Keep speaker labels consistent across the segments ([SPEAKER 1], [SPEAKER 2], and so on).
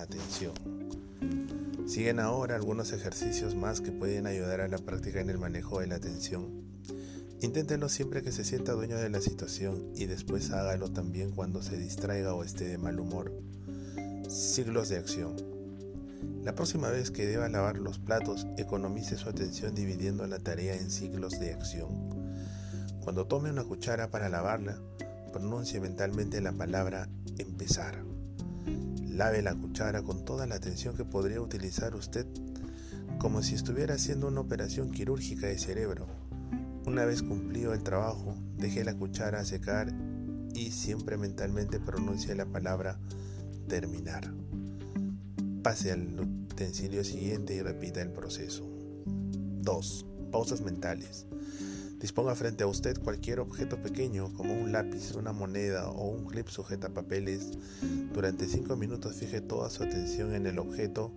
[SPEAKER 1] atención. Siguen ahora algunos ejercicios más que pueden ayudar a la práctica en el manejo de la atención. Inténtenlo siempre que se sienta dueño de la situación y después hágalo también cuando se distraiga o esté de mal humor. Siglos de acción. La próxima vez que deba lavar los platos, economice su atención dividiendo la tarea en siglos de acción. Cuando tome una cuchara para lavarla, pronuncie mentalmente la palabra empezar. Lave la cuchara con toda la atención que podría utilizar usted como si estuviera haciendo una operación quirúrgica de cerebro. Una vez cumplido el trabajo, deje la cuchara a secar y siempre mentalmente pronuncie la palabra terminar. Pase al utensilio siguiente y repita el proceso. 2. Pausas mentales. Disponga frente a usted cualquier objeto pequeño como un lápiz, una moneda o un clip sujeta papeles. Durante 5 minutos fije toda su atención en el objeto.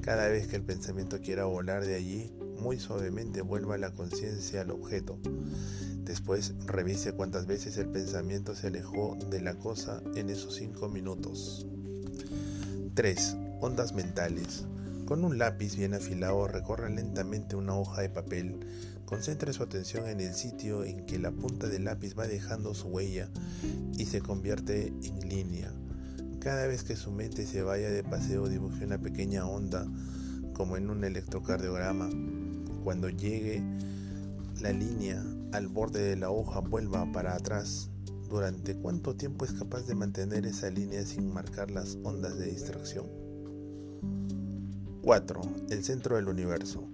[SPEAKER 1] Cada vez que el pensamiento quiera volar de allí, muy suavemente vuelva la conciencia al objeto. Después revise cuántas veces el pensamiento se alejó de la cosa en esos 5 minutos. 3. Ondas mentales. Con un lápiz bien afilado recorra lentamente una hoja de papel Concentre su atención en el sitio en que la punta del lápiz va dejando su huella y se convierte en línea. Cada vez que su mente se vaya de paseo dibuje una pequeña onda como en un electrocardiograma. Cuando llegue la línea al borde de la hoja vuelva para atrás. ¿Durante cuánto tiempo es capaz de mantener esa línea sin marcar las ondas de distracción? 4. El centro del universo.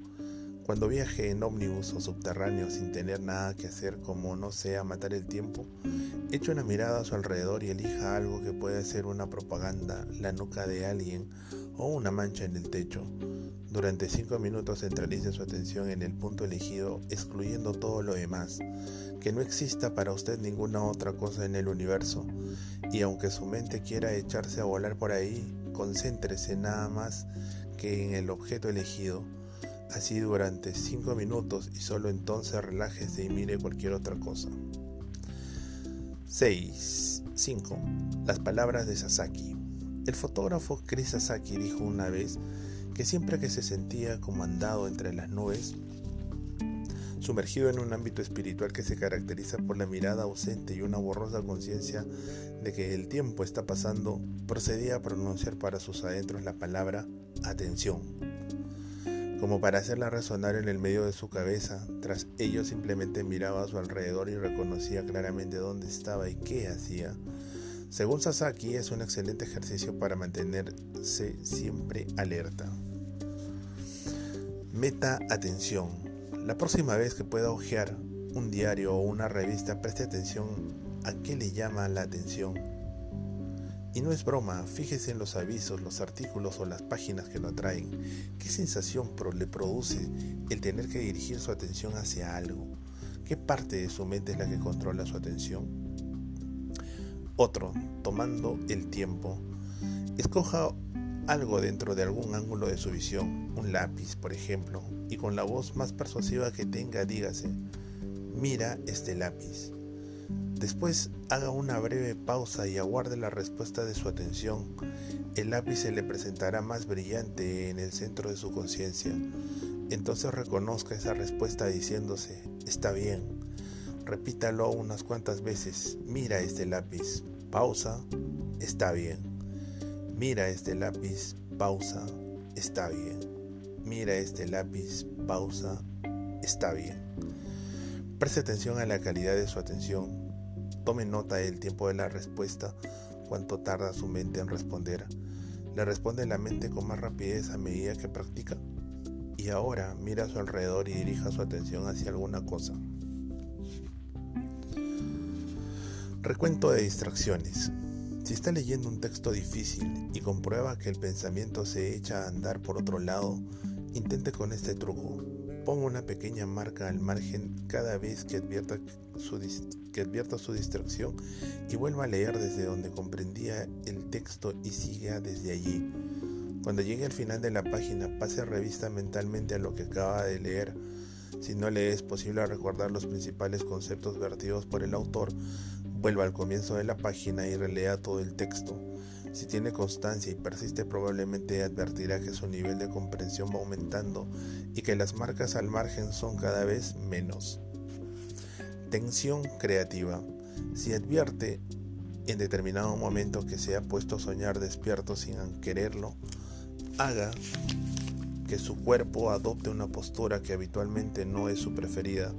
[SPEAKER 1] Cuando viaje en ómnibus o subterráneo sin tener nada que hacer como no sea matar el tiempo, eche una mirada a su alrededor y elija algo que pueda ser una propaganda, la nuca de alguien o una mancha en el techo. Durante 5 minutos centralice su atención en el punto elegido, excluyendo todo lo demás, que no exista para usted ninguna otra cosa en el universo, y aunque su mente quiera echarse a volar por ahí, concéntrese nada más que en el objeto elegido así durante 5 minutos y solo entonces relájese y mire cualquier otra cosa. 6. 5. Las palabras de Sasaki. El fotógrafo Chris Sasaki dijo una vez que siempre que se sentía como andado entre las nubes, sumergido en un ámbito espiritual que se caracteriza por la mirada ausente y una borrosa conciencia de que el tiempo está pasando, procedía a pronunciar para sus adentros la palabra atención como para hacerla resonar en el medio de su cabeza. Tras ello simplemente miraba a su alrededor y reconocía claramente dónde estaba y qué hacía. Según Sasaki, es un excelente ejercicio para mantenerse siempre alerta. Meta atención. La próxima vez que pueda hojear un diario o una revista, preste atención a qué le llama la atención y no es broma, fíjese en los avisos, los artículos o las páginas que lo atraen. ¿Qué sensación le produce el tener que dirigir su atención hacia algo? ¿Qué parte de su mente es la que controla su atención? Otro, tomando el tiempo. Escoja algo dentro de algún ángulo de su visión, un lápiz, por ejemplo, y con la voz más persuasiva que tenga, dígase, mira este lápiz. Después haga una breve pausa y aguarde la respuesta de su atención. El lápiz se le presentará más brillante en el centro de su conciencia. Entonces reconozca esa respuesta diciéndose, está bien. Repítalo unas cuantas veces. Mira este lápiz. Pausa. Está bien. Mira este lápiz. Pausa. Está bien. Mira este lápiz. Pausa. Está bien. Preste atención a la calidad de su atención Tome nota del tiempo de la respuesta, cuánto tarda su mente en responder. Le responde la mente con más rapidez a medida que practica. Y ahora mira a su alrededor y dirija su atención hacia alguna cosa. Recuento de distracciones. Si está leyendo un texto difícil y comprueba que el pensamiento se echa a andar por otro lado, intente con este truco. Ponga una pequeña marca al margen cada vez que advierta su, que advierta su distracción y vuelva a leer desde donde comprendía el texto y siga desde allí. Cuando llegue al final de la página, pase revista mentalmente a lo que acaba de leer. Si no le es posible recordar los principales conceptos vertidos por el autor, vuelva al comienzo de la página y relea todo el texto. Si tiene constancia y persiste probablemente advertirá que su nivel de comprensión va aumentando y que las marcas al margen son cada vez menos. Tensión creativa. Si advierte en determinado momento que se ha puesto a soñar despierto sin quererlo, haga que su cuerpo adopte una postura que habitualmente no es su preferida.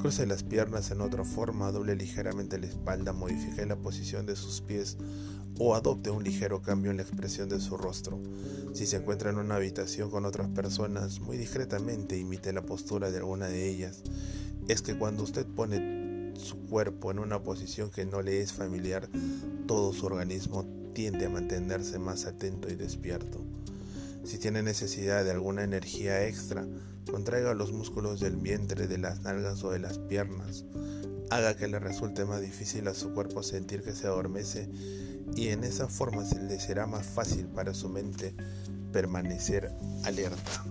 [SPEAKER 1] Cruce las piernas en otra forma, doble ligeramente la espalda, modifique la posición de sus pies o adopte un ligero cambio en la expresión de su rostro. Si se encuentra en una habitación con otras personas, muy discretamente imite la postura de alguna de ellas. Es que cuando usted pone su cuerpo en una posición que no le es familiar, todo su organismo tiende a mantenerse más atento y despierto. Si tiene necesidad de alguna energía extra, contraiga los músculos del vientre, de las nalgas o de las piernas. Haga que le resulte más difícil a su cuerpo sentir que se adormece y en esa forma se le será más fácil para su mente permanecer alerta.